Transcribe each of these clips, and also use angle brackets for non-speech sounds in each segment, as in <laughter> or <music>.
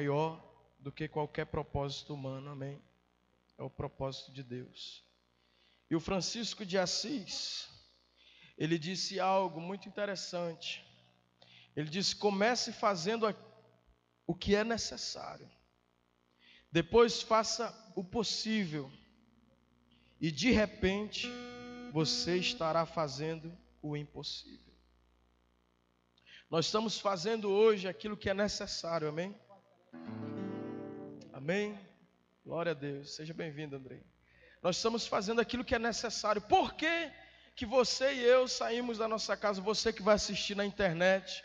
maior do que qualquer propósito humano, amém? É o propósito de Deus. E o Francisco de Assis, ele disse algo muito interessante. Ele disse: comece fazendo o que é necessário, depois faça o possível, e de repente você estará fazendo o impossível. Nós estamos fazendo hoje aquilo que é necessário, amém? Amém? Glória a Deus. Seja bem-vindo, Andrei. Nós estamos fazendo aquilo que é necessário. Por que, que você e eu saímos da nossa casa? Você que vai assistir na internet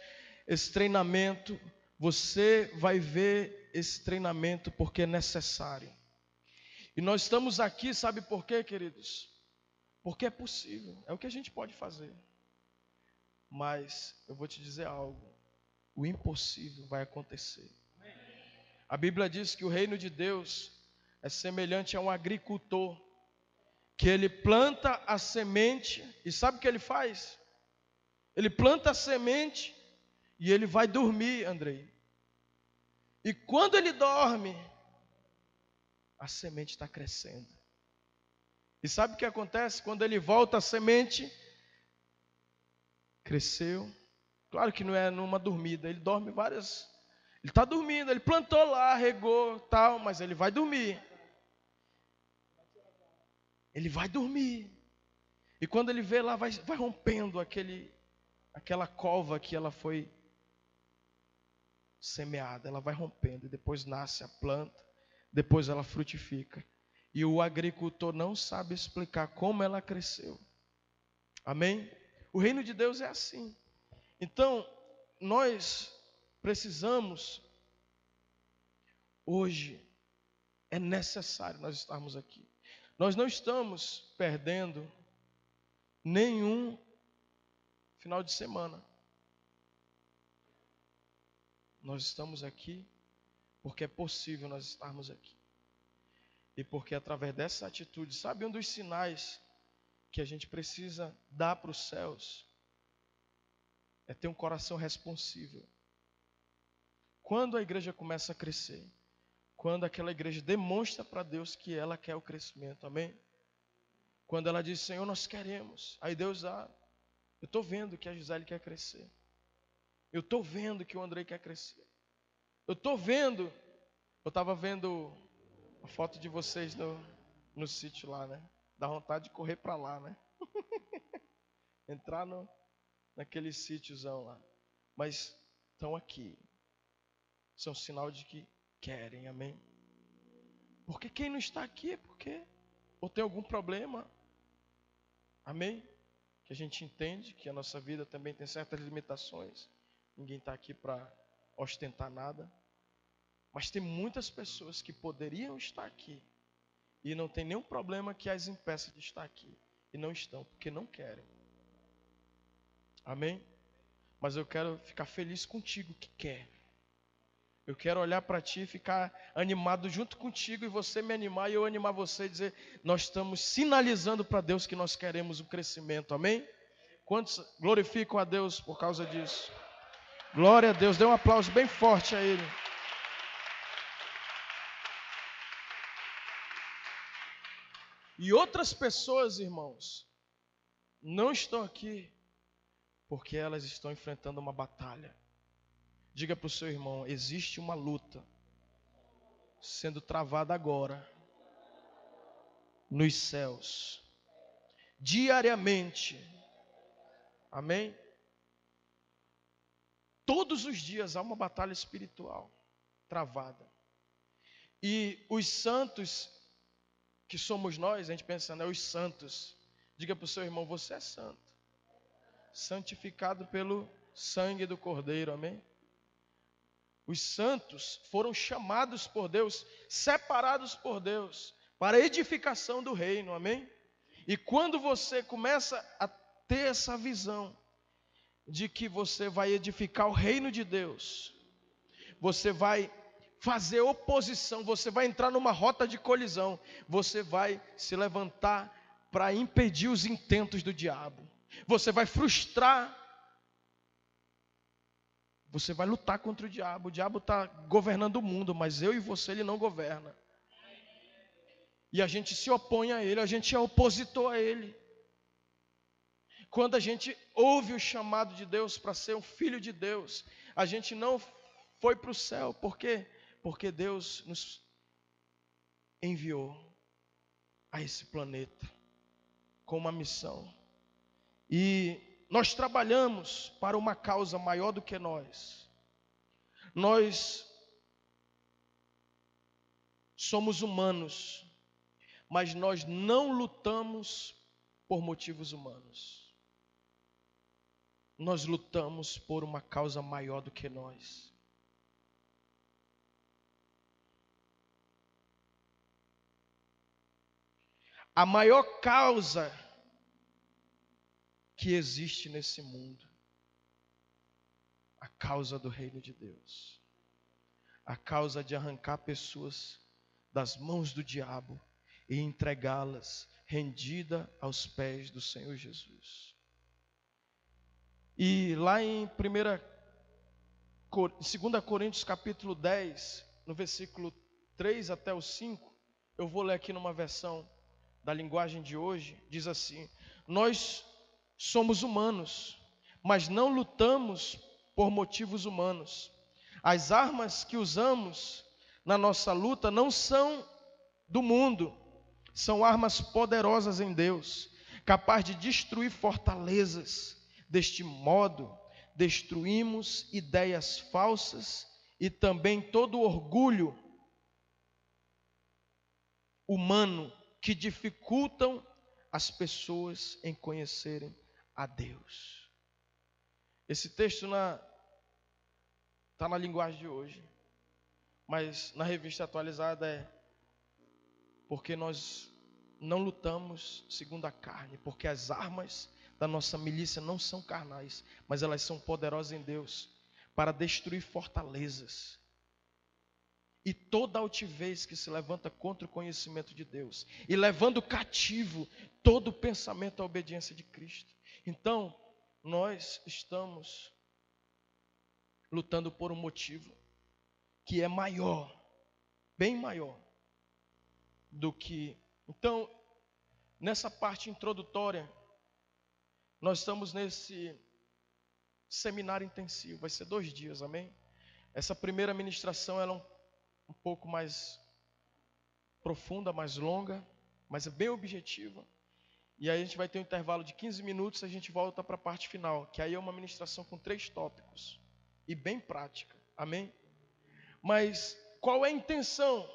esse treinamento, você vai ver esse treinamento porque é necessário. E nós estamos aqui, sabe por quê, queridos? Porque é possível, é o que a gente pode fazer. Mas eu vou te dizer algo: o impossível vai acontecer. A Bíblia diz que o reino de Deus é semelhante a um agricultor que ele planta a semente e sabe o que ele faz? Ele planta a semente e ele vai dormir, Andrei. E quando ele dorme, a semente está crescendo. E sabe o que acontece? Quando ele volta, a semente cresceu. Claro que não é numa dormida, ele dorme várias. Ele está dormindo, ele plantou lá, regou, tal, mas ele vai dormir. Ele vai dormir. E quando ele vê lá, vai, vai rompendo aquele, aquela cova que ela foi semeada. Ela vai rompendo, e depois nasce a planta, depois ela frutifica. E o agricultor não sabe explicar como ela cresceu. Amém? O reino de Deus é assim. Então, nós precisamos, hoje, é necessário nós estarmos aqui. Nós não estamos perdendo nenhum final de semana. Nós estamos aqui porque é possível nós estarmos aqui. E porque através dessa atitude, sabe um dos sinais que a gente precisa dar para os céus é ter um coração responsível. Quando a igreja começa a crescer, quando aquela igreja demonstra para Deus que ela quer o crescimento, amém? Quando ela diz, Senhor, nós queremos, aí Deus. Ah, eu estou vendo que a Gisele quer crescer. Eu estou vendo que o Andrei quer crescer. Eu estou vendo. Eu estava vendo a foto de vocês no, no sítio lá, né? Dá vontade de correr para lá, né? <laughs> Entrar no, naquele sítiozão lá. Mas estão aqui. São sinal de que querem, amém? Porque quem não está aqui é porque ou tem algum problema, amém? Que a gente entende que a nossa vida também tem certas limitações. Ninguém está aqui para ostentar nada. Mas tem muitas pessoas que poderiam estar aqui e não tem nenhum problema que as impeça de estar aqui. E não estão, porque não querem. Amém? Mas eu quero ficar feliz contigo que quer. Eu quero olhar para ti e ficar animado junto contigo e você me animar e eu animar você e dizer: nós estamos sinalizando para Deus que nós queremos o crescimento. Amém? Quantos glorificam a Deus por causa disso? Glória a Deus. Dê um aplauso bem forte a Ele. E outras pessoas, irmãos, não estão aqui porque elas estão enfrentando uma batalha. Diga para o seu irmão: existe uma luta sendo travada agora nos céus, diariamente. Amém? Todos os dias há uma batalha espiritual travada. E os santos que somos nós, a gente pensa, né, os santos. Diga para o seu irmão, você é santo. Santificado pelo sangue do Cordeiro, amém? Os santos foram chamados por Deus, separados por Deus, para a edificação do reino, amém? E quando você começa a ter essa visão de que você vai edificar o reino de Deus, você vai fazer oposição, você vai entrar numa rota de colisão, você vai se levantar para impedir os intentos do diabo, você vai frustrar, Você vai lutar contra o diabo. O diabo está governando o mundo, mas eu e você ele não governa. E a gente se opõe a ele, a gente é opositor a ele. Quando a gente ouve o chamado de Deus para ser um filho de Deus, a gente não foi para o céu. Por quê? Porque Deus nos enviou a esse planeta com uma missão. E nós trabalhamos para uma causa maior do que nós. Nós somos humanos, mas nós não lutamos por motivos humanos. Nós lutamos por uma causa maior do que nós. A maior causa que existe nesse mundo. A causa do reino de Deus. A causa de arrancar pessoas das mãos do diabo e entregá-las rendida aos pés do Senhor Jesus. E lá em 1 2 Coríntios capítulo 10, no versículo 3 até o 5, eu vou ler aqui numa versão da linguagem de hoje, diz assim: Nós somos humanos, mas não lutamos por motivos humanos. As armas que usamos na nossa luta não são do mundo, são armas poderosas em Deus, capaz de destruir fortalezas. Deste modo, destruímos ideias falsas e também todo orgulho humano que dificultam as pessoas em conhecerem a Deus. Esse texto na está na linguagem de hoje, mas na revista atualizada é porque nós não lutamos segundo a carne, porque as armas da nossa milícia não são carnais, mas elas são poderosas em Deus para destruir fortalezas e toda altivez que se levanta contra o conhecimento de Deus, e levando cativo todo pensamento à obediência de Cristo. Então, nós estamos lutando por um motivo que é maior, bem maior do que. Então, nessa parte introdutória, nós estamos nesse seminário intensivo, vai ser dois dias, amém? Essa primeira ministração ela é um, um pouco mais profunda, mais longa, mas é bem objetiva. E aí a gente vai ter um intervalo de 15 minutos a gente volta para a parte final, que aí é uma ministração com três tópicos e bem prática. Amém? Mas qual é a intenção?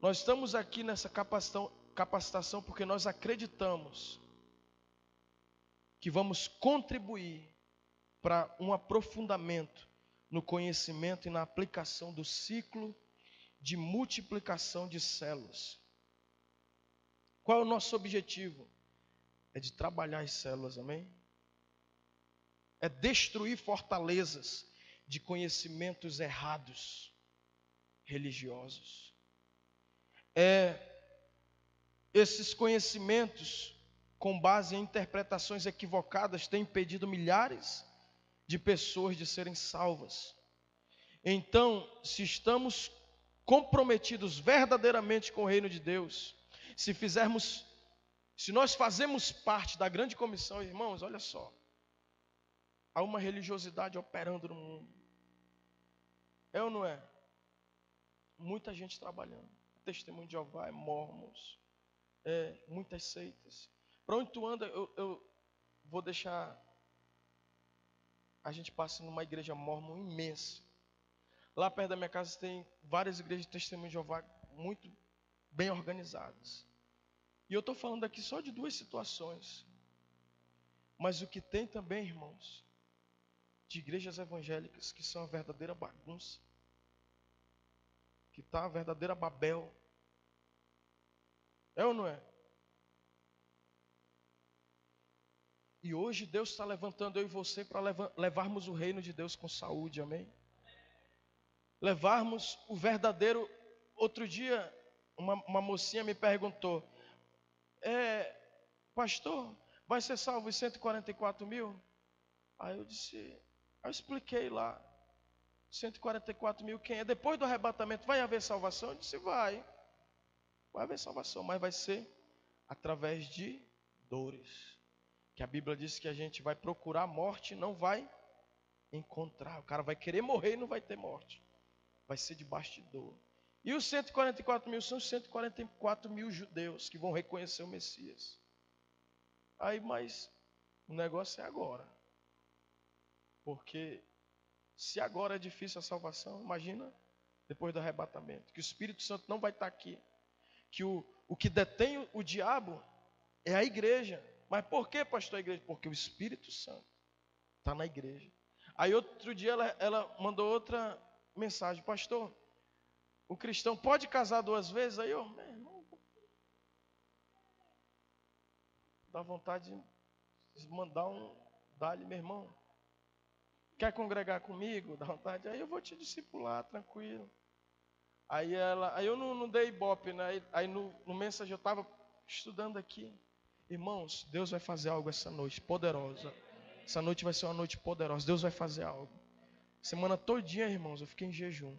Nós estamos aqui nessa capacitação, capacitação porque nós acreditamos que vamos contribuir para um aprofundamento no conhecimento e na aplicação do ciclo de multiplicação de células. Qual é o nosso objetivo? É de trabalhar as células, amém? É destruir fortalezas de conhecimentos errados, religiosos. É esses conhecimentos, com base em interpretações equivocadas, têm impedido milhares de pessoas de serem salvas. Então, se estamos comprometidos verdadeiramente com o reino de Deus, se fizermos, se nós fazemos parte da grande comissão, irmãos, olha só, há uma religiosidade operando no mundo. É ou não é? Muita gente trabalhando. Testemunho de Jeová, é mormons, é, muitas seitas. Para onde tu anda, eu, eu vou deixar. A gente passa numa igreja mormon imensa. Lá perto da minha casa tem várias igrejas de testemunho de Jeová muito bem organizadas. E eu estou falando aqui só de duas situações. Mas o que tem também, irmãos, de igrejas evangélicas que são a verdadeira bagunça, que está a verdadeira Babel. É ou não é? E hoje Deus está levantando eu e você para levarmos o reino de Deus com saúde, amém? Levarmos o verdadeiro. Outro dia, uma, uma mocinha me perguntou: é, pastor, vai ser salvo os 144 mil? Aí eu disse, Eu expliquei lá. 144 mil quem é? Depois do arrebatamento vai haver salvação? Eu disse, vai. Vai haver salvação, mas vai ser através de dores. Que a Bíblia diz que a gente vai procurar morte não vai encontrar. O cara vai querer morrer e não vai ter morte. Vai ser debaixo de dor. E os 144 mil são os 144 mil judeus que vão reconhecer o Messias. Aí, mas o negócio é agora. Porque se agora é difícil a salvação, imagina depois do arrebatamento. Que o Espírito Santo não vai estar aqui. Que o, o que detém o diabo é a igreja. Mas por que, pastor, a igreja? Porque o Espírito Santo está na igreja. Aí outro dia ela, ela mandou outra mensagem, pastor. O cristão pode casar duas vezes? Aí eu, meu irmão, dá vontade de mandar um, dá-lhe, meu irmão. Quer congregar comigo? Dá vontade? Aí eu vou te discipular, tranquilo. Aí ela, aí eu não, não dei ibope, né? Aí, aí no, no mensagem eu estava estudando aqui. Irmãos, Deus vai fazer algo essa noite, poderosa. Essa noite vai ser uma noite poderosa. Deus vai fazer algo. Semana todinha, irmãos, eu fiquei em jejum.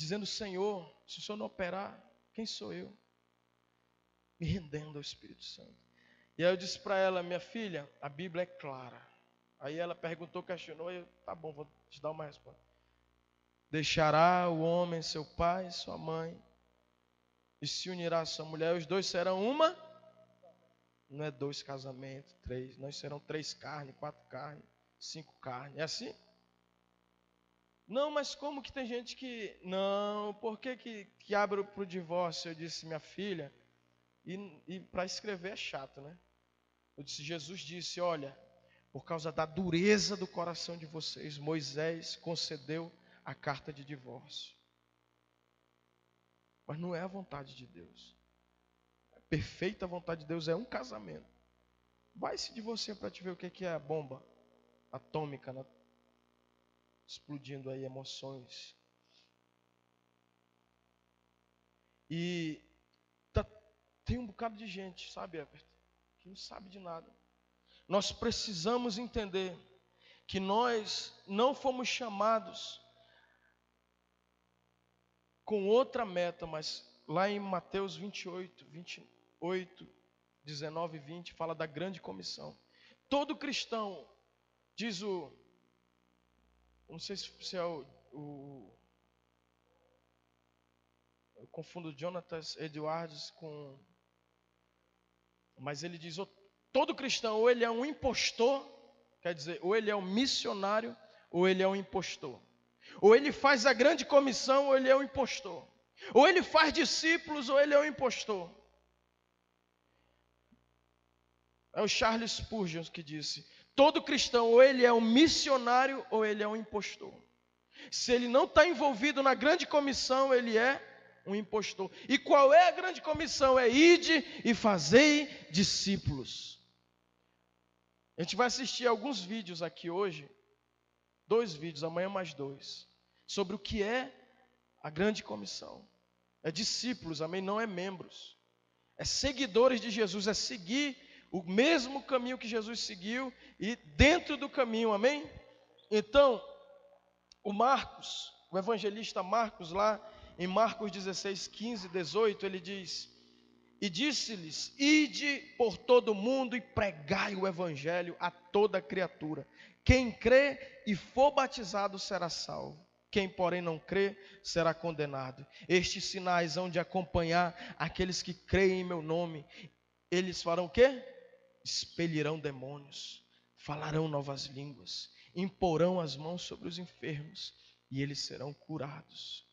Dizendo, Senhor, se o Senhor não operar, quem sou eu? Me rendendo ao Espírito Santo. E aí eu disse para ela, minha filha, a Bíblia é clara. Aí ela perguntou, questionou, eu, tá bom, vou te dar uma resposta. Deixará o homem seu pai, sua mãe, e se unirá a sua mulher, os dois serão uma não é dois casamentos, três. Nós serão três carnes, quatro carnes, cinco carnes. É assim? Não, mas como que tem gente que. Não, por que, que, que abre para o divórcio? Eu disse, minha filha, e, e para escrever é chato, né? Eu disse, Jesus disse: Olha, por causa da dureza do coração de vocês, Moisés concedeu a carta de divórcio. Mas não é a vontade de Deus perfeita vontade de Deus é um casamento. Vai-se de você para te ver o que é a bomba atômica né? Explodindo aí emoções. E tá, tem um bocado de gente, sabe, Everton, que não sabe de nada. Nós precisamos entender que nós não fomos chamados com outra meta, mas lá em Mateus 28, 29. 8, 19 e 20 fala da grande comissão. Todo cristão, diz o. Não sei se é o. o eu confundo Jonathan Edwards com. Mas ele diz: todo cristão, ou ele é um impostor, quer dizer, ou ele é um missionário, ou ele é um impostor. Ou ele faz a grande comissão, ou ele é um impostor. Ou ele faz discípulos, ou ele é um impostor. É o Charles Spurgeon que disse: todo cristão ou ele é um missionário ou ele é um impostor. Se ele não está envolvido na grande comissão, ele é um impostor. E qual é a grande comissão? É ide e fazei discípulos. A gente vai assistir alguns vídeos aqui hoje, dois vídeos, amanhã mais dois, sobre o que é a grande comissão. É discípulos, amém? Não é membros. É seguidores de Jesus, é seguir o mesmo caminho que Jesus seguiu e dentro do caminho, amém? Então, o Marcos, o evangelista Marcos, lá em Marcos 16, 15, 18, ele diz: E disse-lhes: Ide por todo o mundo e pregai o evangelho a toda criatura. Quem crê e for batizado será salvo. Quem, porém, não crê, será condenado. Estes sinais hão de acompanhar aqueles que creem em meu nome. Eles farão o quê? Expelirão demônios, falarão novas línguas, imporão as mãos sobre os enfermos e eles serão curados.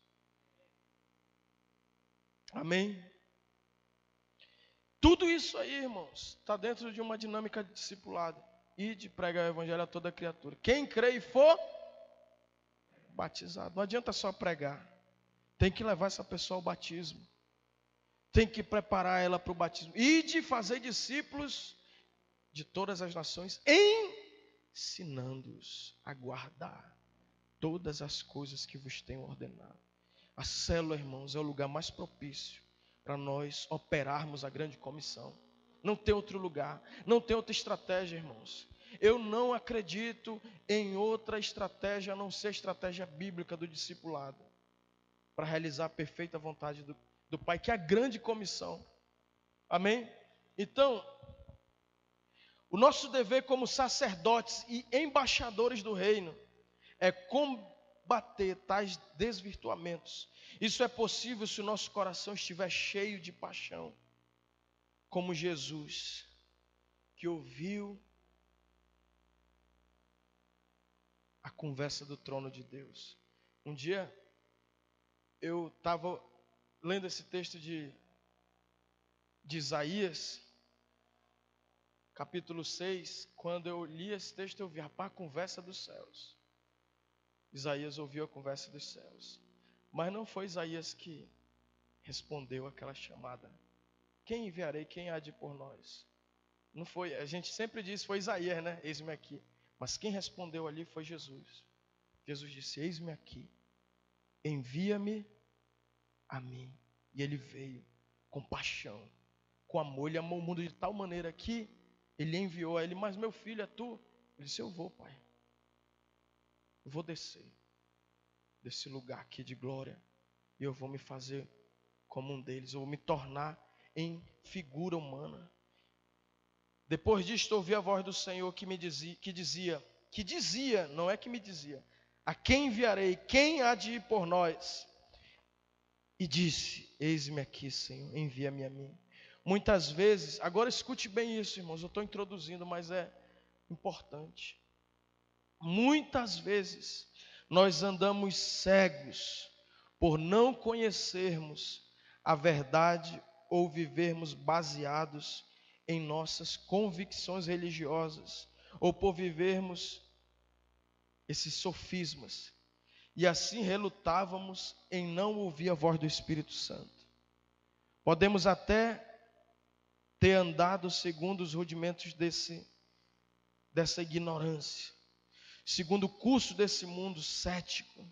Amém? Tudo isso aí, irmãos, está dentro de uma dinâmica de discipulado e de pregar o evangelho a toda criatura. Quem crê e for batizado, não adianta só pregar, tem que levar essa pessoa ao batismo, tem que preparar ela para o batismo e de fazer discípulos de todas as nações, ensinando-os a guardar todas as coisas que vos tenho ordenado. A célula, irmãos, é o lugar mais propício para nós operarmos a grande comissão. Não tem outro lugar, não tem outra estratégia, irmãos. Eu não acredito em outra estratégia a não ser a estratégia bíblica do discipulado para realizar a perfeita vontade do, do Pai, que é a grande comissão. Amém? Então, o nosso dever como sacerdotes e embaixadores do reino é combater tais desvirtuamentos. Isso é possível se o nosso coração estiver cheio de paixão, como Jesus, que ouviu a conversa do trono de Deus. Um dia eu estava lendo esse texto de, de Isaías, capítulo 6, quando eu li esse texto, eu vi, a conversa dos céus. Isaías ouviu a conversa dos céus. Mas não foi Isaías que respondeu aquela chamada. Quem enviarei? Quem há de por nós? Não foi, a gente sempre diz foi Isaías, né? Eis-me aqui. Mas quem respondeu ali foi Jesus. Jesus disse: Eis-me aqui, envia-me a mim. E ele veio com paixão, com amor. Ele amou o mundo de tal maneira que ele enviou a ele: Mas meu filho é tu? Ele disse: Eu vou, pai. Eu vou descer desse lugar aqui de glória e eu vou me fazer como um deles. Eu vou me tornar em figura humana. Depois disto ouvi a voz do Senhor que me dizia, que dizia, que dizia, não é que me dizia, a quem enviarei? Quem há de ir por nós? E disse: Eis-me aqui, Senhor, envia-me a mim. Muitas vezes, agora escute bem isso, irmãos, eu estou introduzindo, mas é importante. Muitas vezes nós andamos cegos por não conhecermos a verdade ou vivermos baseados em nossas convicções religiosas, ou por vivermos esses sofismas, e assim relutávamos em não ouvir a voz do Espírito Santo. Podemos até ter andado segundo os rudimentos desse, dessa ignorância, segundo o curso desse mundo cético,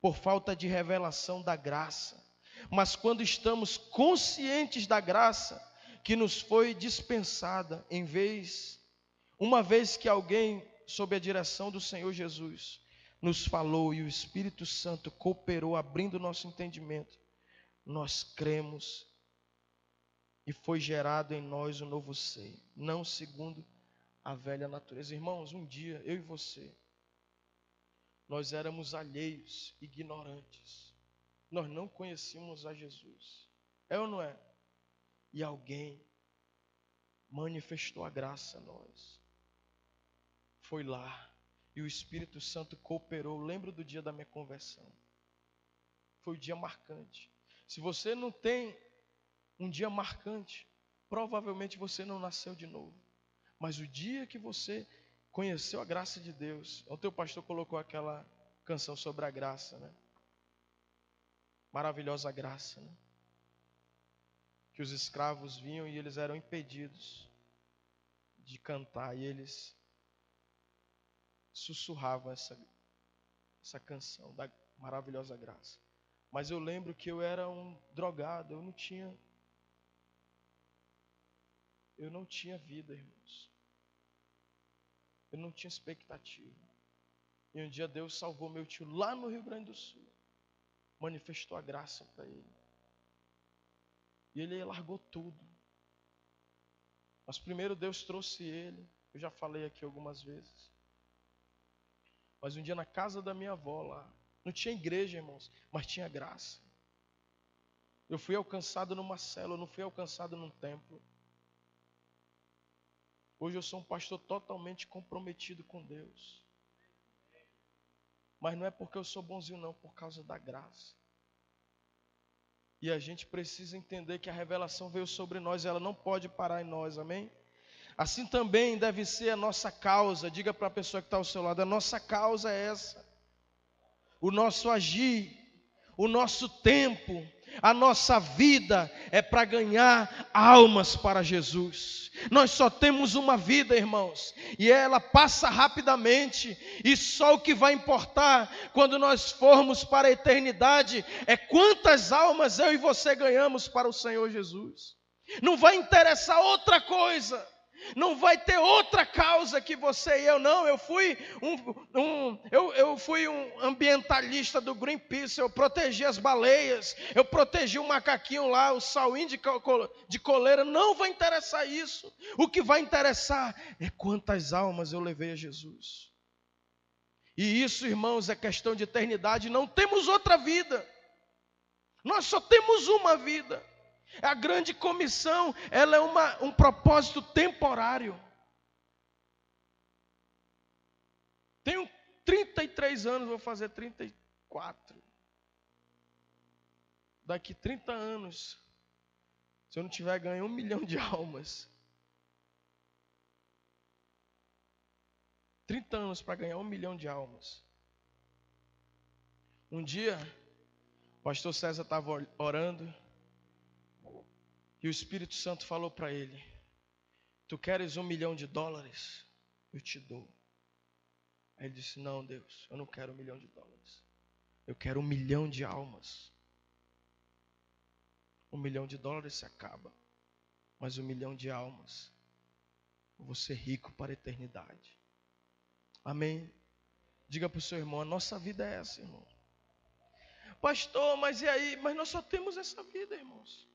por falta de revelação da graça. Mas quando estamos conscientes da graça, que nos foi dispensada em vez, uma vez que alguém, sob a direção do Senhor Jesus, nos falou e o Espírito Santo cooperou, abrindo nosso entendimento, nós cremos e foi gerado em nós um novo ser, não segundo a velha natureza. Irmãos, um dia, eu e você, nós éramos alheios, ignorantes, nós não conhecíamos a Jesus, é ou não é? e alguém manifestou a graça a nós. Foi lá e o Espírito Santo cooperou. Lembro do dia da minha conversão. Foi o dia marcante. Se você não tem um dia marcante, provavelmente você não nasceu de novo. Mas o dia que você conheceu a graça de Deus, o teu pastor colocou aquela canção sobre a graça, né? Maravilhosa graça, né? que os escravos vinham e eles eram impedidos de cantar e eles sussurravam essa, essa canção da maravilhosa graça. Mas eu lembro que eu era um drogado, eu não tinha eu não tinha vida, irmãos. Eu não tinha expectativa. E um dia Deus salvou meu tio lá no Rio Grande do Sul. Manifestou a graça para ele. E ele largou tudo. Mas primeiro Deus trouxe ele. Eu já falei aqui algumas vezes. Mas um dia na casa da minha avó lá, não tinha igreja, irmãos, mas tinha graça. Eu fui alcançado numa célula, não fui alcançado num templo. Hoje eu sou um pastor totalmente comprometido com Deus. Mas não é porque eu sou bonzinho, não, por causa da graça. E a gente precisa entender que a revelação veio sobre nós, ela não pode parar em nós, amém? Assim também deve ser a nossa causa. Diga para a pessoa que está ao seu lado: a nossa causa é essa. O nosso agir, o nosso tempo, a nossa vida é para ganhar almas para Jesus. Nós só temos uma vida, irmãos, e ela passa rapidamente, e só o que vai importar quando nós formos para a eternidade é quantas almas eu e você ganhamos para o Senhor Jesus. Não vai interessar outra coisa. Não vai ter outra causa que você e eu não. Eu fui um, um, eu, eu fui um ambientalista do Greenpeace. Eu protegi as baleias. Eu protegi o macaquinho lá, o sauinho de, de coleira. Não vai interessar isso. O que vai interessar é quantas almas eu levei a Jesus. E isso, irmãos, é questão de eternidade. Não temos outra vida. Nós só temos uma vida. A grande comissão, ela é uma, um propósito temporário. Tenho 33 anos, vou fazer 34. Daqui 30 anos, se eu não tiver ganho um milhão de almas, 30 anos para ganhar um milhão de almas. Um dia, o pastor César estava orando. E o Espírito Santo falou para ele: Tu queres um milhão de dólares? Eu te dou. Aí ele disse: Não, Deus, eu não quero um milhão de dólares. Eu quero um milhão de almas. Um milhão de dólares se acaba, mas um milhão de almas, eu vou ser rico para a eternidade. Amém? Diga para o seu irmão: a nossa vida é essa, irmão. Pastor, mas e aí? Mas nós só temos essa vida, irmãos.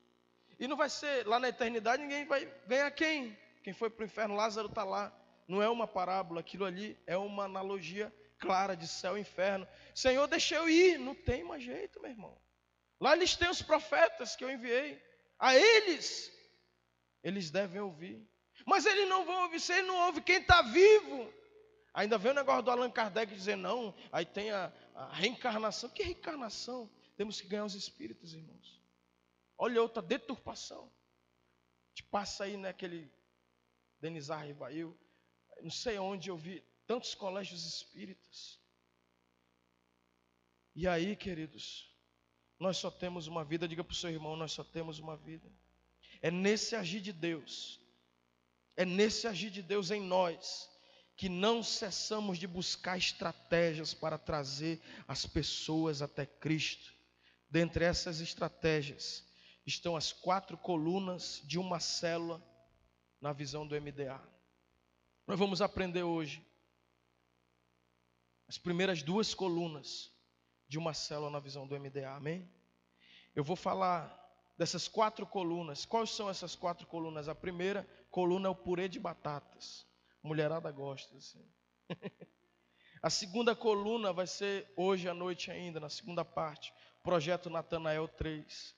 E não vai ser lá na eternidade, ninguém vai ganhar quem? Quem foi para o inferno, Lázaro está lá. Não é uma parábola, aquilo ali é uma analogia clara de céu e inferno. Senhor, deixa eu ir. Não tem mais jeito, meu irmão. Lá eles têm os profetas que eu enviei. A eles, eles devem ouvir. Mas eles não vão ouvir, se ele não ouve quem está vivo. Ainda vem o negócio do Allan Kardec dizer não, aí tem a, a reencarnação. Que reencarnação? Temos que ganhar os espíritos, irmãos. Olha outra deturpação. Te passa aí naquele Denizar Rivail, não sei onde eu vi tantos colégios espíritas. E aí, queridos, nós só temos uma vida, diga para o seu irmão, nós só temos uma vida. É nesse agir de Deus, é nesse agir de Deus em nós, que não cessamos de buscar estratégias para trazer as pessoas até Cristo. Dentre essas estratégias, estão as quatro colunas de uma célula na visão do MDA. Nós vamos aprender hoje as primeiras duas colunas de uma célula na visão do MDA, amém? Eu vou falar dessas quatro colunas. Quais são essas quatro colunas? A primeira coluna é o purê de batatas. Mulherada gosta assim. <laughs> A segunda coluna vai ser hoje à noite ainda, na segunda parte, projeto Natanael 3.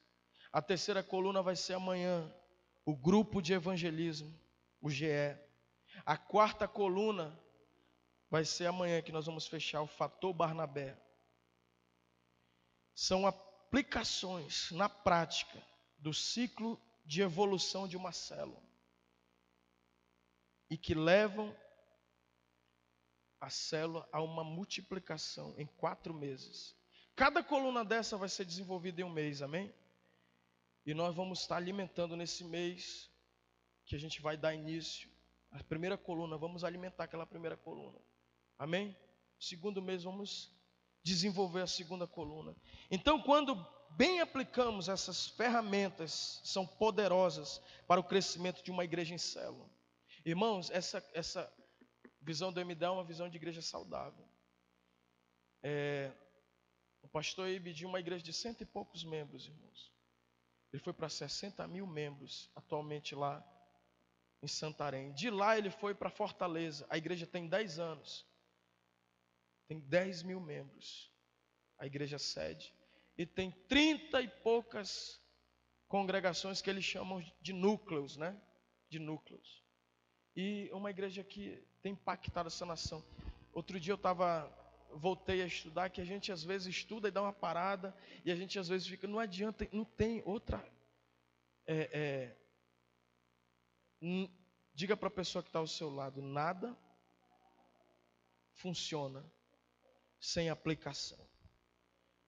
A terceira coluna vai ser amanhã, o grupo de evangelismo, o GE. A quarta coluna vai ser amanhã que nós vamos fechar o fator Barnabé. São aplicações na prática do ciclo de evolução de uma célula e que levam a célula a uma multiplicação em quatro meses. Cada coluna dessa vai ser desenvolvida em um mês, amém? E nós vamos estar alimentando nesse mês que a gente vai dar início. A primeira coluna, vamos alimentar aquela primeira coluna. Amém? Segundo mês, vamos desenvolver a segunda coluna. Então, quando bem aplicamos essas ferramentas, são poderosas para o crescimento de uma igreja em célula. Irmãos, essa, essa visão do MD é uma visão de igreja saudável. É, o pastor Ibe de uma igreja de cento e poucos membros, irmãos. Ele foi para 60 mil membros atualmente lá em Santarém. De lá ele foi para Fortaleza. A igreja tem 10 anos. Tem 10 mil membros. A igreja sede. E tem 30 e poucas congregações que eles chamam de núcleos, né? De núcleos. E uma igreja que tem impactado essa nação. Outro dia eu estava voltei a estudar, que a gente às vezes estuda e dá uma parada, e a gente às vezes fica, não adianta, não tem outra. É, é, diga para a pessoa que está ao seu lado: nada funciona sem aplicação.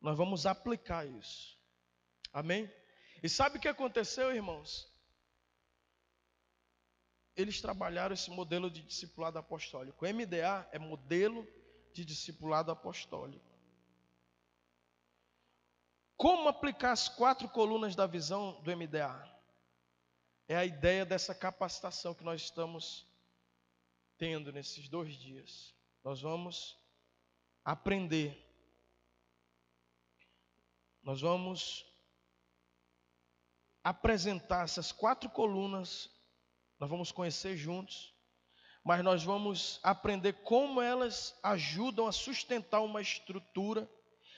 Nós vamos aplicar isso. Amém? E sabe o que aconteceu, irmãos? Eles trabalharam esse modelo de discipulado apostólico. O MDA é modelo de discipulado apostólico. Como aplicar as quatro colunas da visão do MDA? é a ideia dessa capacitação que nós estamos tendo nesses dois dias. Nós vamos aprender. Nós vamos apresentar essas quatro colunas, nós vamos conhecer juntos, mas nós vamos aprender como elas ajudam a sustentar uma estrutura,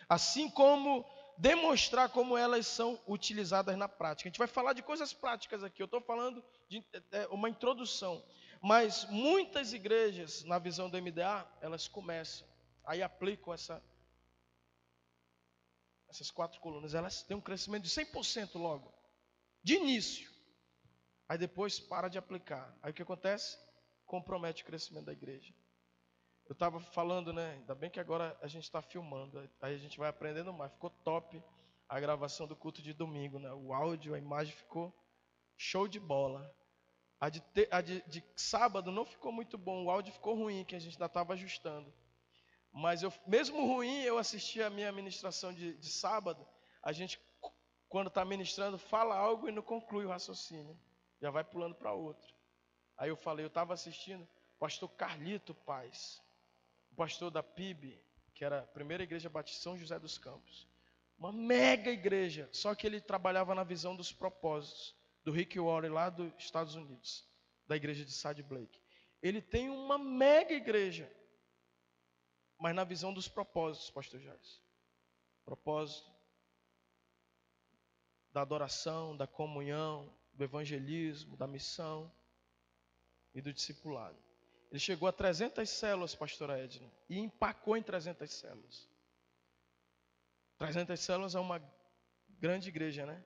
assim como demonstrar como elas são utilizadas na prática. A gente vai falar de coisas práticas aqui, eu estou falando de é, uma introdução, mas muitas igrejas, na visão do MDA, elas começam, aí aplicam essa, essas quatro colunas, elas têm um crescimento de 100% logo, de início. Aí depois para de aplicar. Aí o que acontece? Compromete o crescimento da igreja. Eu estava falando, né? Ainda bem que agora a gente está filmando, aí a gente vai aprendendo mais. Ficou top a gravação do culto de domingo, né? O áudio, a imagem ficou show de bola. A de, te, a de, de sábado não ficou muito bom, o áudio ficou ruim, que a gente ainda estava ajustando. Mas eu, mesmo ruim, eu assisti a minha ministração de, de sábado. A gente, quando está ministrando, fala algo e não conclui o raciocínio. Já vai pulando para outro. Aí eu falei, eu estava assistindo, pastor Carlito Paz pastor da PIB, que era a primeira igreja batista São José dos Campos. Uma mega igreja, só que ele trabalhava na visão dos propósitos do Rick Warren lá dos Estados Unidos, da igreja de Sad Blake. Ele tem uma mega igreja, mas na visão dos propósitos, pastor Jais. Propósito da adoração, da comunhão, do evangelismo, da missão e do discipulado. Ele chegou a 300 células, pastora Edna, e empacou em 300 células. 300 células é uma grande igreja, né?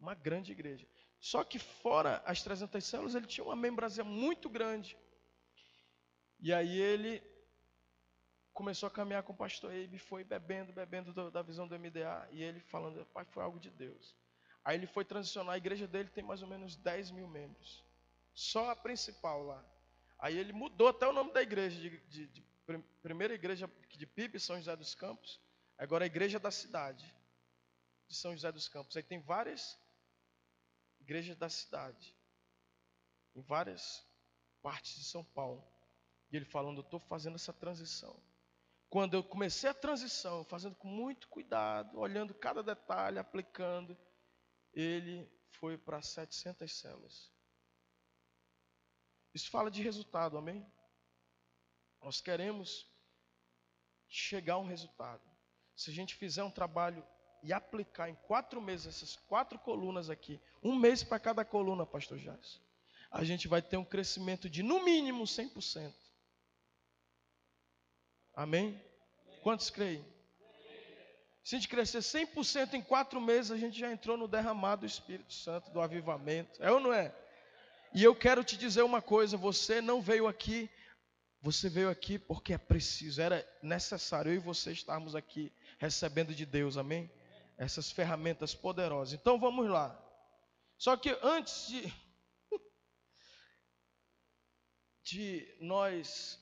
Uma grande igreja. Só que fora as 300 células, ele tinha uma membresia muito grande. E aí ele começou a caminhar com o pastor Eibe, foi bebendo, bebendo do, da visão do MDA, e ele falando, pai, foi algo de Deus. Aí ele foi transicionar, a igreja dele tem mais ou menos 10 mil membros. Só a principal lá. Aí ele mudou até o nome da igreja, de, de, de primeira igreja de Pipe, São José dos Campos, agora a igreja da cidade, de São José dos Campos. Aí tem várias igrejas da cidade, em várias partes de São Paulo. E ele falando, eu estou fazendo essa transição. Quando eu comecei a transição, fazendo com muito cuidado, olhando cada detalhe, aplicando, ele foi para 700 células. Isso fala de resultado, amém? Nós queremos chegar a um resultado. Se a gente fizer um trabalho e aplicar em quatro meses essas quatro colunas aqui, um mês para cada coluna, pastor Jás, a gente vai ter um crescimento de no mínimo 100%. Amém? Quantos creem? Se a gente crescer 100% em quatro meses, a gente já entrou no derramado do Espírito Santo, do avivamento. É ou não é? E eu quero te dizer uma coisa: você não veio aqui, você veio aqui porque é preciso, era necessário eu e você estarmos aqui recebendo de Deus, amém? Essas ferramentas poderosas. Então vamos lá. Só que antes de, <laughs> de nós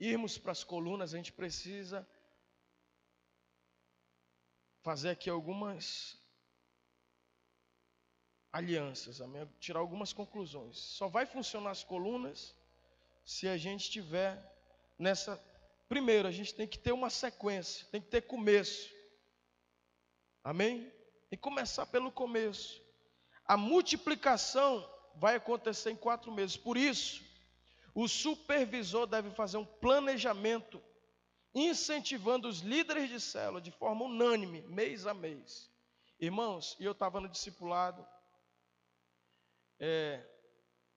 irmos para as colunas, a gente precisa fazer aqui algumas alianças, amém? tirar algumas conclusões. Só vai funcionar as colunas se a gente tiver nessa. Primeiro, a gente tem que ter uma sequência, tem que ter começo. Amém? E começar pelo começo. A multiplicação vai acontecer em quatro meses. Por isso, o supervisor deve fazer um planejamento, incentivando os líderes de célula de forma unânime, mês a mês. Irmãos, e eu estava no discipulado, é,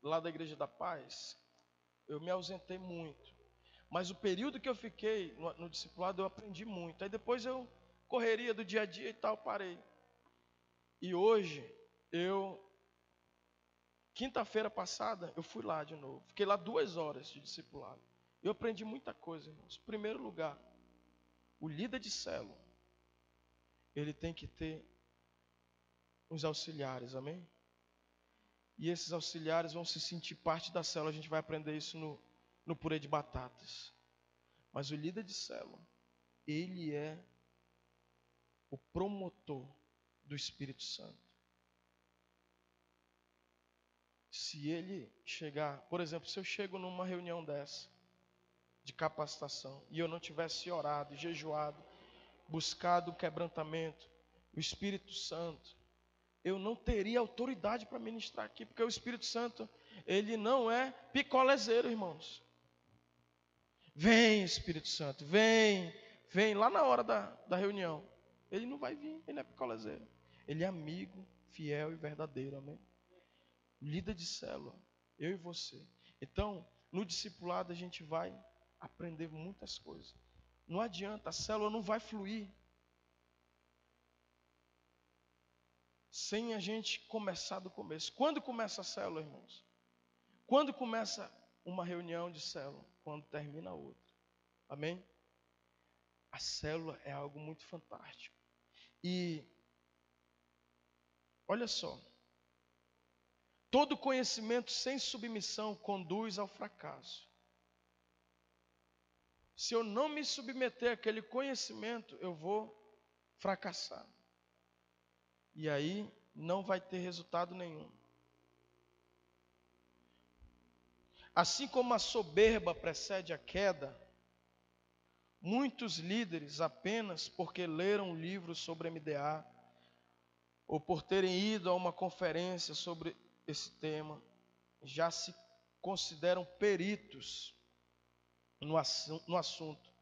lá da Igreja da Paz, eu me ausentei muito. Mas o período que eu fiquei no, no discipulado, eu aprendi muito. Aí depois eu correria do dia a dia e tal, parei. E hoje, eu, quinta-feira passada, eu fui lá de novo. Fiquei lá duas horas de discipulado. Eu aprendi muita coisa, irmãos. Em primeiro lugar, o líder de célula, ele tem que ter uns auxiliares, amém? E esses auxiliares vão se sentir parte da célula. A gente vai aprender isso no, no purê de batatas. Mas o líder de célula, ele é o promotor do Espírito Santo. se ele chegar, por exemplo, se eu chego numa reunião dessa, de capacitação, e eu não tivesse orado, jejuado, buscado o quebrantamento, o Espírito Santo, eu não teria autoridade para ministrar aqui, porque o Espírito Santo, ele não é picolezeiro, irmãos. Vem, Espírito Santo, vem, vem lá na hora da, da reunião. Ele não vai vir, ele é picolezeiro. Ele é amigo, fiel e verdadeiro, amém? Líder de célula, eu e você. Então, no discipulado a gente vai aprender muitas coisas. Não adianta, a célula não vai fluir sem a gente começar do começo. Quando começa a célula, irmãos? Quando começa uma reunião de célula? Quando termina outra. Amém? A célula é algo muito fantástico. E olha só. Todo conhecimento sem submissão conduz ao fracasso. Se eu não me submeter àquele conhecimento, eu vou fracassar. E aí não vai ter resultado nenhum. Assim como a soberba precede a queda, muitos líderes, apenas porque leram um livro sobre MDA, ou por terem ido a uma conferência sobre esse tema, já se consideram peritos no, assunto.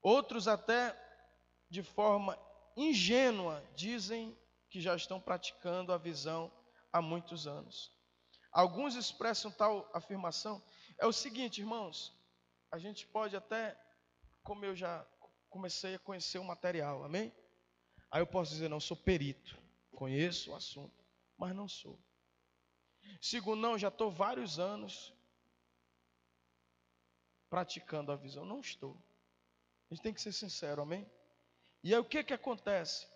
Outros, até de forma ingênua, dizem que já estão praticando a visão há muitos anos. Alguns expressam tal afirmação. É o seguinte, irmãos, a gente pode até, como eu já comecei a conhecer o material, amém? Aí eu posso dizer, não, sou perito, conheço o assunto, mas não sou. Segundo, não, já estou vários anos praticando a visão. Não estou. A gente tem que ser sincero, amém? E aí o que que acontece?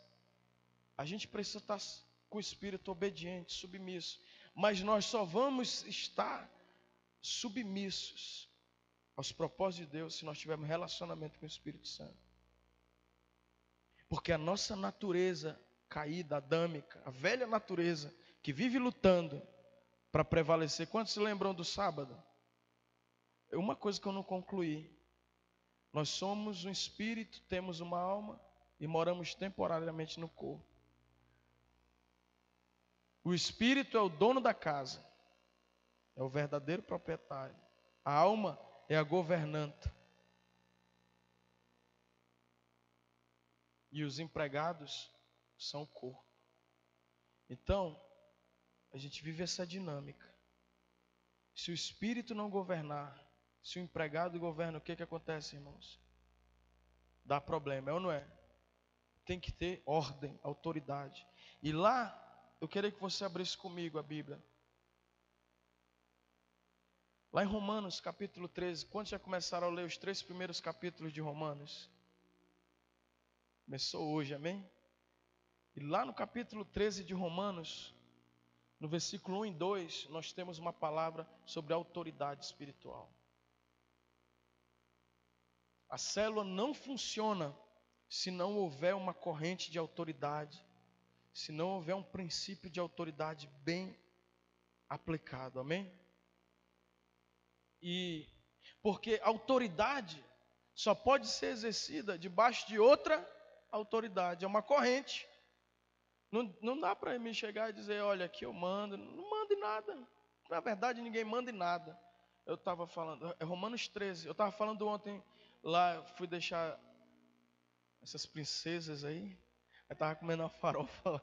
A gente precisa estar com o espírito obediente, submisso. Mas nós só vamos estar submissos aos propósitos de Deus se nós tivermos relacionamento com o Espírito Santo. Porque a nossa natureza caída, adâmica, a velha natureza que vive lutando para prevalecer. Quantos se lembram do sábado? É uma coisa que eu não concluí. Nós somos um espírito, temos uma alma e moramos temporariamente no corpo. O espírito é o dono da casa, é o verdadeiro proprietário. A alma é a governanta. E os empregados são o corpo. Então, a gente vive essa dinâmica. Se o espírito não governar, se o empregado governa, o que, que acontece, irmãos? Dá problema, é ou não é? Tem que ter ordem, autoridade. E lá eu queria que você abrisse comigo a Bíblia. Lá em Romanos capítulo 13, quantos já começaram a ler os três primeiros capítulos de Romanos? Começou hoje, amém? E lá no capítulo 13 de Romanos, no versículo 1 e 2, nós temos uma palavra sobre autoridade espiritual. A célula não funciona se não houver uma corrente de autoridade se não houver um princípio de autoridade bem aplicado, amém? E porque autoridade só pode ser exercida debaixo de outra autoridade, é uma corrente. Não, não dá para mim chegar e dizer, olha, aqui eu mando, não mando em nada. Na verdade, ninguém manda em nada. Eu estava falando, é Romanos 13, eu estava falando ontem lá, fui deixar essas princesas aí, eu estava comendo uma farofa lá.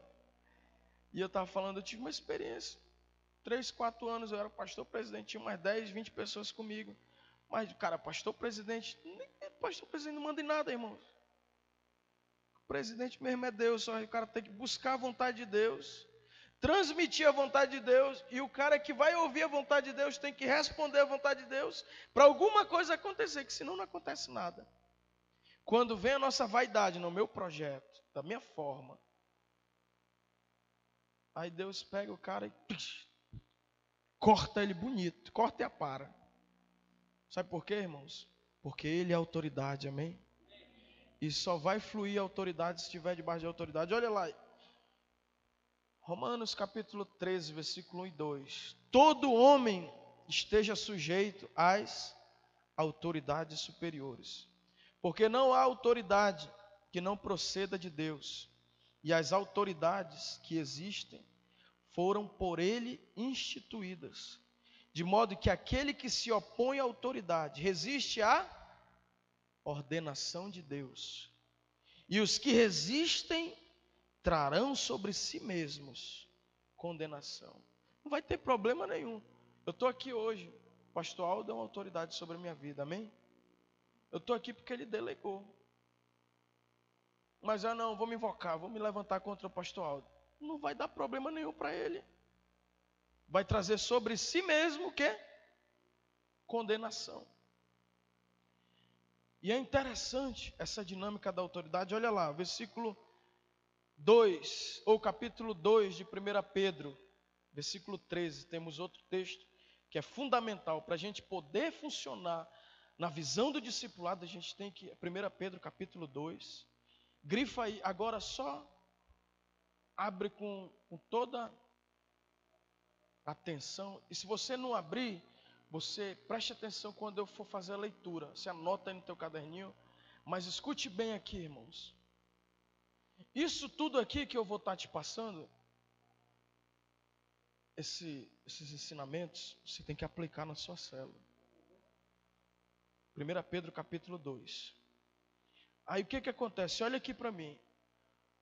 E eu estava falando, eu tive uma experiência. Três, quatro anos eu era pastor presidente, tinha umas 10, 20 pessoas comigo. Mas, cara, pastor presidente, nem pastor presidente não manda em nada, irmãos. O presidente mesmo é Deus, só o cara tem que buscar a vontade de Deus, transmitir a vontade de Deus, e o cara que vai ouvir a vontade de Deus tem que responder a vontade de Deus para alguma coisa acontecer, que senão não acontece nada. Quando vem a nossa vaidade no meu projeto, da minha forma, aí Deus pega o cara e corta ele bonito, corta e apara. Sabe por quê, irmãos? Porque ele é autoridade, amém? E só vai fluir autoridade se estiver debaixo de autoridade. Olha lá, Romanos capítulo 13, versículo 1 e 2. Todo homem esteja sujeito às autoridades superiores, porque não há autoridade que não proceda de Deus, e as autoridades que existem foram por ele instituídas, de modo que aquele que se opõe à autoridade resiste à ordenação de Deus, e os que resistem trarão sobre si mesmos condenação. Não vai ter problema nenhum. Eu estou aqui hoje, pastor Aldo é uma autoridade sobre a minha vida, amém? Eu estou aqui porque ele delegou. Mas eu não, vou me invocar, vou me levantar contra o pastor Aldo. Não vai dar problema nenhum para ele. Vai trazer sobre si mesmo o quê? Condenação. E é interessante essa dinâmica da autoridade. Olha lá, versículo 2, ou capítulo 2 de 1 Pedro, versículo 13. Temos outro texto que é fundamental para a gente poder funcionar na visão do discipulado. A gente tem que. 1 Pedro, capítulo 2. Grifa aí, agora só abre com, com toda atenção. E se você não abrir, você preste atenção quando eu for fazer a leitura. Você anota aí no teu caderninho. Mas escute bem aqui, irmãos. Isso tudo aqui que eu vou estar te passando, esse, esses ensinamentos, você tem que aplicar na sua célula. 1 Pedro capítulo 2. Aí o que, que acontece? Olha aqui para mim.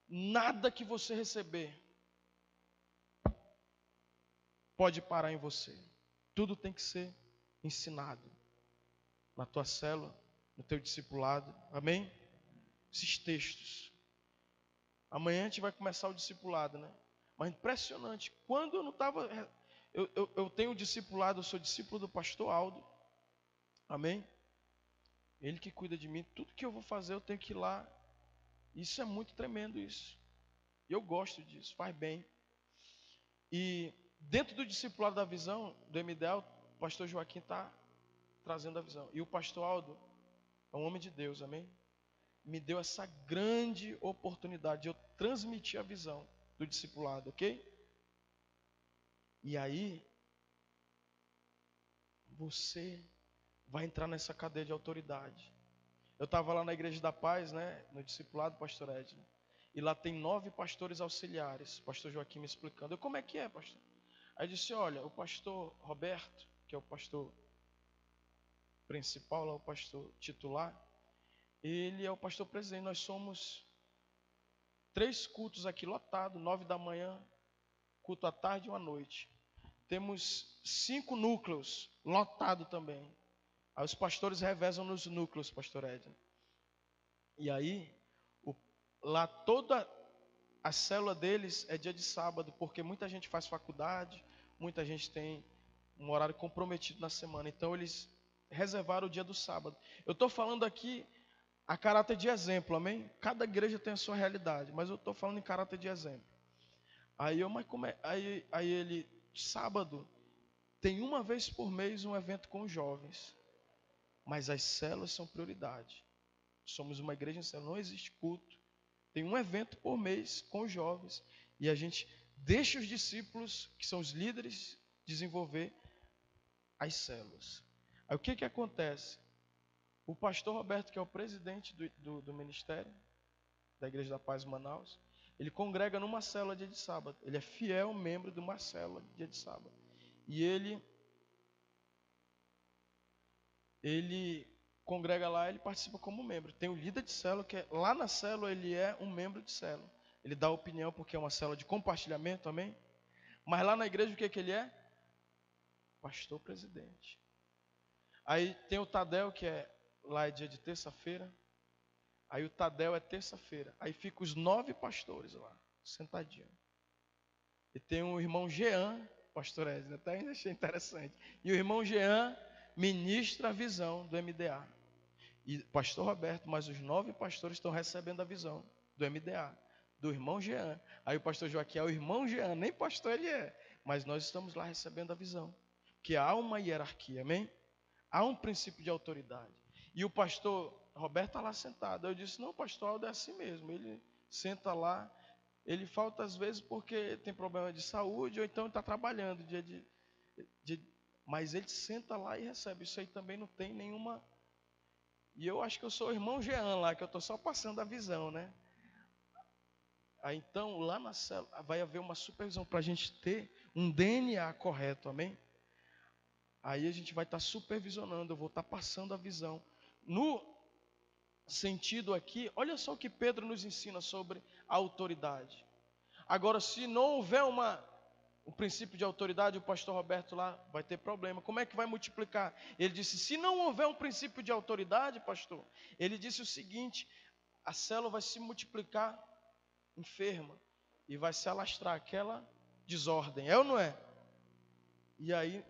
Nada que você receber pode parar em você. Tudo tem que ser ensinado na tua célula, no teu discipulado. Amém? Esses textos. Amanhã a gente vai começar o discipulado, né? Mas impressionante. Quando eu não estava. Eu, eu, eu tenho discipulado, eu sou discípulo do pastor Aldo. Amém? Ele que cuida de mim, tudo que eu vou fazer eu tenho que ir lá. Isso é muito tremendo isso. Eu gosto disso, faz bem. E dentro do discipulado da visão, do MDL, o pastor Joaquim está trazendo a visão. E o pastor Aldo é um homem de Deus, amém? Me deu essa grande oportunidade de eu transmitir a visão do discipulado, ok? E aí, você vai entrar nessa cadeia de autoridade. Eu estava lá na Igreja da Paz, né, no discipulado, pastor Edna, e lá tem nove pastores auxiliares. pastor Joaquim me explicando. Eu, como é que é, pastor? Aí disse: olha, o pastor Roberto, que é o pastor principal, lá, o pastor titular, ele é o pastor presidente. Nós somos três cultos aqui lotados, nove da manhã, culto à tarde e uma noite. Temos cinco núcleos lotados também. Aí os pastores revezam nos núcleos, pastor Edna. E aí, o, lá toda a célula deles é dia de sábado, porque muita gente faz faculdade, muita gente tem um horário comprometido na semana. Então eles reservaram o dia do sábado. Eu estou falando aqui a caráter de exemplo, amém? Cada igreja tem a sua realidade, mas eu estou falando em caráter de exemplo. Aí eu, mas como é? Aí, aí ele, sábado, tem uma vez por mês um evento com os jovens. Mas as células são prioridade. Somos uma igreja em célula, não existe culto. Tem um evento por mês com os jovens. E a gente deixa os discípulos, que são os líderes, desenvolver as células. Aí o que, que acontece? O pastor Roberto, que é o presidente do, do, do ministério da Igreja da Paz Manaus, ele congrega numa célula dia de sábado. Ele é fiel membro de uma célula dia de sábado. E ele ele congrega lá, ele participa como membro. Tem o líder de célula, que é, lá na célula ele é um membro de célula. Ele dá opinião porque é uma célula de compartilhamento, amém? Mas lá na igreja o que, é que ele é? Pastor presidente. Aí tem o Tadel, que é lá é dia de terça-feira. Aí o Tadel é terça-feira. Aí fica os nove pastores lá, sentadinho. E tem o irmão Jean, pastor Edna, até achei interessante. E o irmão Jean ministra a visão do MDA. E pastor Roberto, mas os nove pastores estão recebendo a visão do MDA, do irmão Jean. Aí o pastor Joaquim é o irmão Jean, nem pastor ele é, mas nós estamos lá recebendo a visão. Que há uma hierarquia, amém? Há um princípio de autoridade. E o pastor Roberto está lá sentado. Eu disse: Não, pastor Aldo é assim mesmo. Ele senta lá. ele falta às vezes porque tem problema de saúde ou então está trabalhando dia de, de, mas ele senta lá e recebe. Isso aí também não tem nenhuma. E eu acho que eu sou o irmão Jean lá, que eu estou só passando a visão, né? Aí então lá na célula vai haver uma supervisão para a gente ter um DNA correto, amém? Aí a gente vai estar tá supervisionando, eu vou estar tá passando a visão. No sentido aqui, olha só o que Pedro nos ensina sobre a autoridade. Agora, se não houver uma, um princípio de autoridade, o pastor Roberto lá vai ter problema. Como é que vai multiplicar? Ele disse: se não houver um princípio de autoridade, pastor, ele disse o seguinte: a célula vai se multiplicar enferma e vai se alastrar aquela desordem. É ou não é? E aí,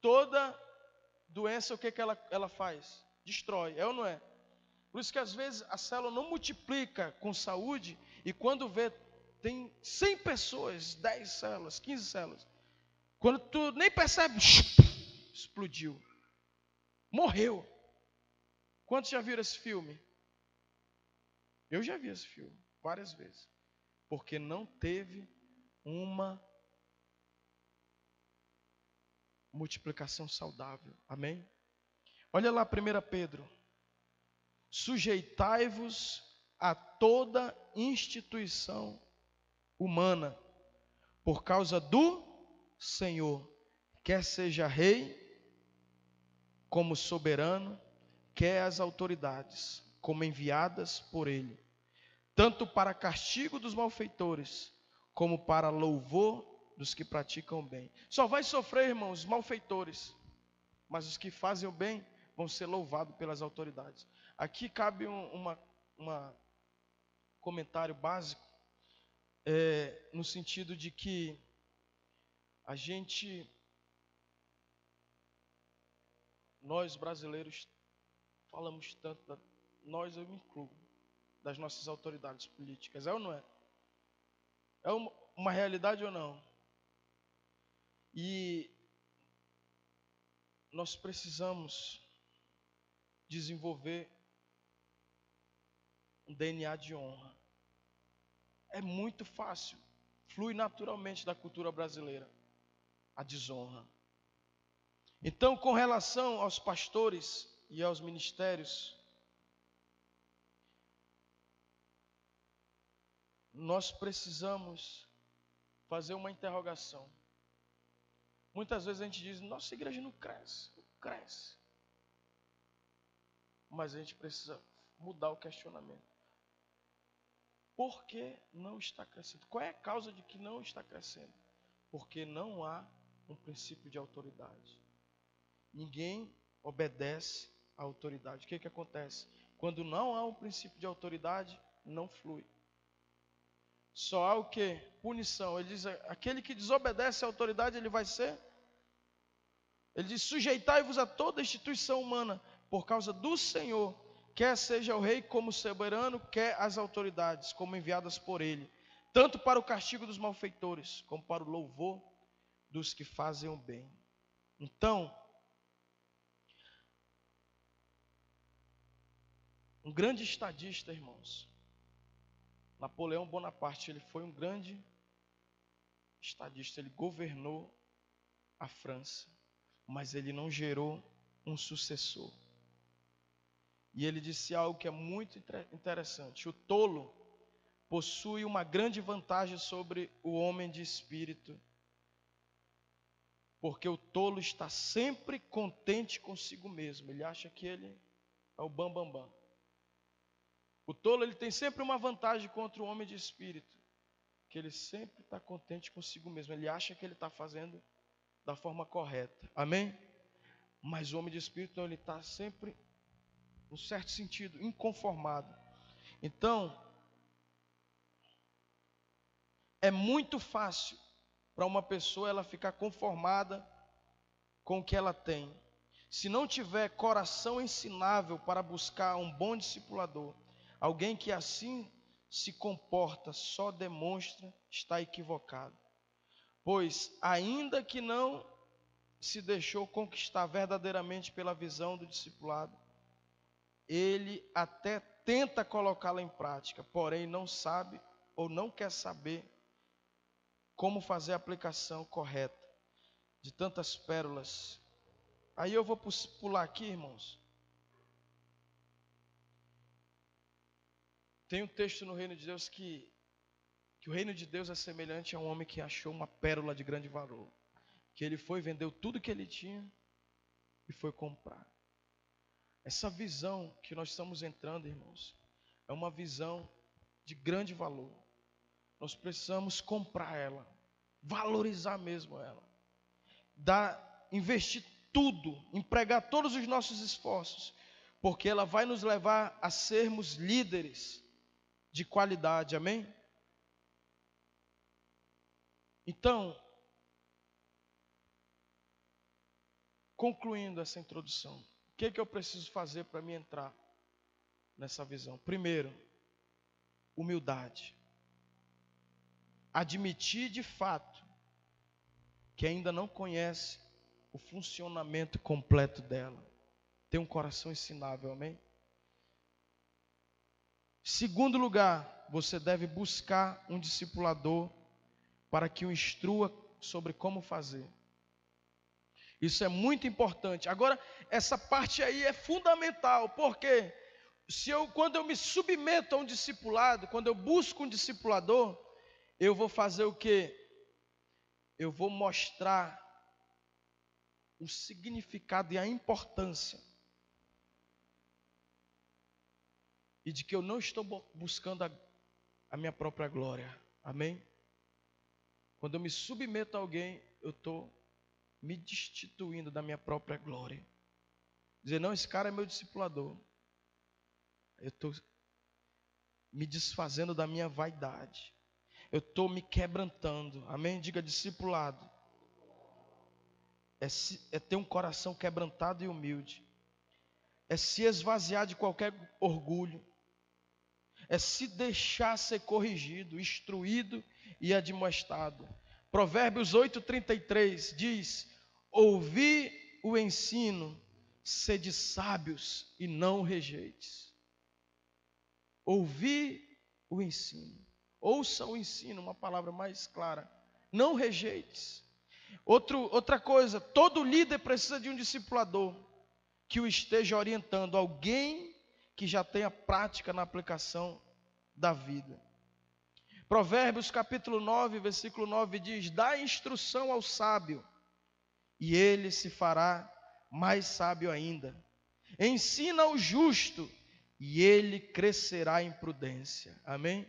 toda doença, o que, que ela, ela faz? Destrói. É ou não é? Por isso que às vezes a célula não multiplica com saúde e quando vê tem 100 pessoas, 10 células, 15 células. Quando tu nem percebe, explodiu. Morreu. Quantos já viram esse filme? Eu já vi esse filme várias vezes. Porque não teve uma multiplicação saudável. Amém? Olha lá 1 Pedro sujeitai-vos a toda instituição humana, por causa do Senhor, quer seja rei, como soberano, quer as autoridades, como enviadas por ele, tanto para castigo dos malfeitores, como para louvor dos que praticam o bem. Só vai sofrer, irmãos, malfeitores, mas os que fazem o bem vão ser louvados pelas autoridades. Aqui cabe um uma, uma comentário básico, é, no sentido de que a gente, nós brasileiros, falamos tanto, da, nós eu me incluo, das nossas autoridades políticas, é ou não é? É uma, uma realidade ou não? E nós precisamos desenvolver um DNA de honra. É muito fácil, flui naturalmente da cultura brasileira a desonra. Então, com relação aos pastores e aos ministérios, nós precisamos fazer uma interrogação. Muitas vezes a gente diz: nossa igreja não cresce, não cresce. Mas a gente precisa mudar o questionamento. Por que não está crescendo? Qual é a causa de que não está crescendo? Porque não há um princípio de autoridade. Ninguém obedece à autoridade. O que, que acontece? Quando não há um princípio de autoridade, não flui. Só há o que? Punição. Ele diz: aquele que desobedece à autoridade, ele vai ser. Ele diz: sujeitai-vos a toda instituição humana, por causa do Senhor, quer seja o rei como soberano, quer as autoridades como enviadas por ele, tanto para o castigo dos malfeitores, como para o louvor dos que fazem o bem. Então, um grande estadista, irmãos, Napoleão Bonaparte, ele foi um grande estadista, ele governou a França, mas ele não gerou um sucessor. E ele disse algo que é muito interessante: o tolo possui uma grande vantagem sobre o homem de espírito, porque o tolo está sempre contente consigo mesmo. Ele acha que ele é o bam bam bam. O tolo ele tem sempre uma vantagem contra o homem de espírito, que ele sempre está contente consigo mesmo. Ele acha que ele está fazendo da forma correta. Amém? Mas o homem de espírito não, ele está sempre no certo sentido, inconformado. Então, é muito fácil para uma pessoa ela ficar conformada com o que ela tem. Se não tiver coração ensinável para buscar um bom discipulador, alguém que assim se comporta só demonstra estar equivocado. Pois, ainda que não se deixou conquistar verdadeiramente pela visão do discipulado, ele até tenta colocá-la em prática, porém não sabe ou não quer saber como fazer a aplicação correta de tantas pérolas. Aí eu vou pular aqui, irmãos. Tem um texto no reino de Deus que, que o reino de Deus é semelhante a um homem que achou uma pérola de grande valor. Que ele foi, vendeu tudo que ele tinha e foi comprar. Essa visão que nós estamos entrando, irmãos, é uma visão de grande valor. Nós precisamos comprar ela, valorizar mesmo ela, dar, investir tudo, empregar todos os nossos esforços, porque ela vai nos levar a sermos líderes de qualidade, amém? Então, concluindo essa introdução, que, que eu preciso fazer para me entrar nessa visão? Primeiro, humildade admitir de fato que ainda não conhece o funcionamento completo dela. Tem um coração ensinável, amém? Segundo lugar, você deve buscar um discipulador para que o instrua sobre como fazer. Isso é muito importante. Agora, essa parte aí é fundamental, porque se eu, quando eu me submeto a um discipulado, quando eu busco um discipulador, eu vou fazer o que? Eu vou mostrar o significado e a importância. E de que eu não estou buscando a, a minha própria glória. Amém? Quando eu me submeto a alguém, eu estou me destituindo da minha própria glória. Dizer, não, esse cara é meu discipulador. Eu estou me desfazendo da minha vaidade eu estou me quebrantando. Amém? Diga discipulado. É, é ter um coração quebrantado e humilde. É se esvaziar de qualquer orgulho. É se deixar ser corrigido, instruído e admoestado. Provérbios 8,33 diz: Ouvi o ensino, sede sábios e não rejeites. Ouvi o ensino. Ouça o ensino, uma palavra mais clara. Não rejeites. Outro, outra coisa, todo líder precisa de um discipulador que o esteja orientando, alguém que já tenha prática na aplicação da vida. Provérbios capítulo 9, versículo 9 diz: Dá instrução ao sábio, e ele se fará mais sábio ainda. Ensina ao justo, e ele crescerá em prudência. Amém?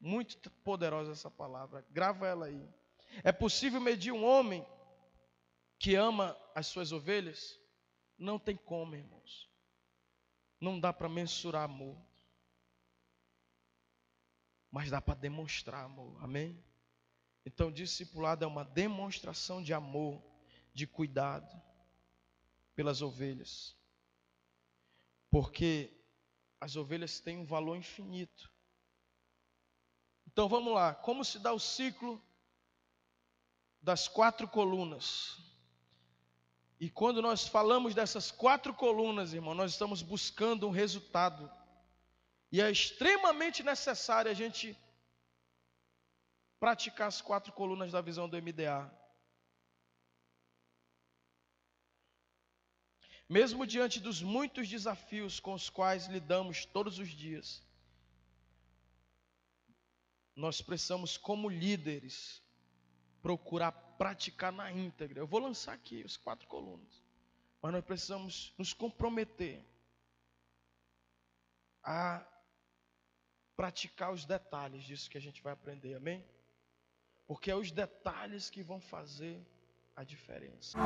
Muito poderosa essa palavra. Grava ela aí. É possível medir um homem que ama as suas ovelhas? Não tem como, irmãos. Não dá para mensurar amor. Mas dá para demonstrar amor. Amém? Então, discipulado é uma demonstração de amor, de cuidado pelas ovelhas. Porque as ovelhas têm um valor infinito. Então vamos lá, como se dá o ciclo das quatro colunas? E quando nós falamos dessas quatro colunas, irmão, nós estamos buscando um resultado. E é extremamente necessário a gente praticar as quatro colunas da visão do MDA. Mesmo diante dos muitos desafios com os quais lidamos todos os dias, nós precisamos, como líderes, procurar praticar na íntegra. Eu vou lançar aqui os quatro colunas, mas nós precisamos nos comprometer a praticar os detalhes disso que a gente vai aprender, amém? Porque é os detalhes que vão fazer a diferença.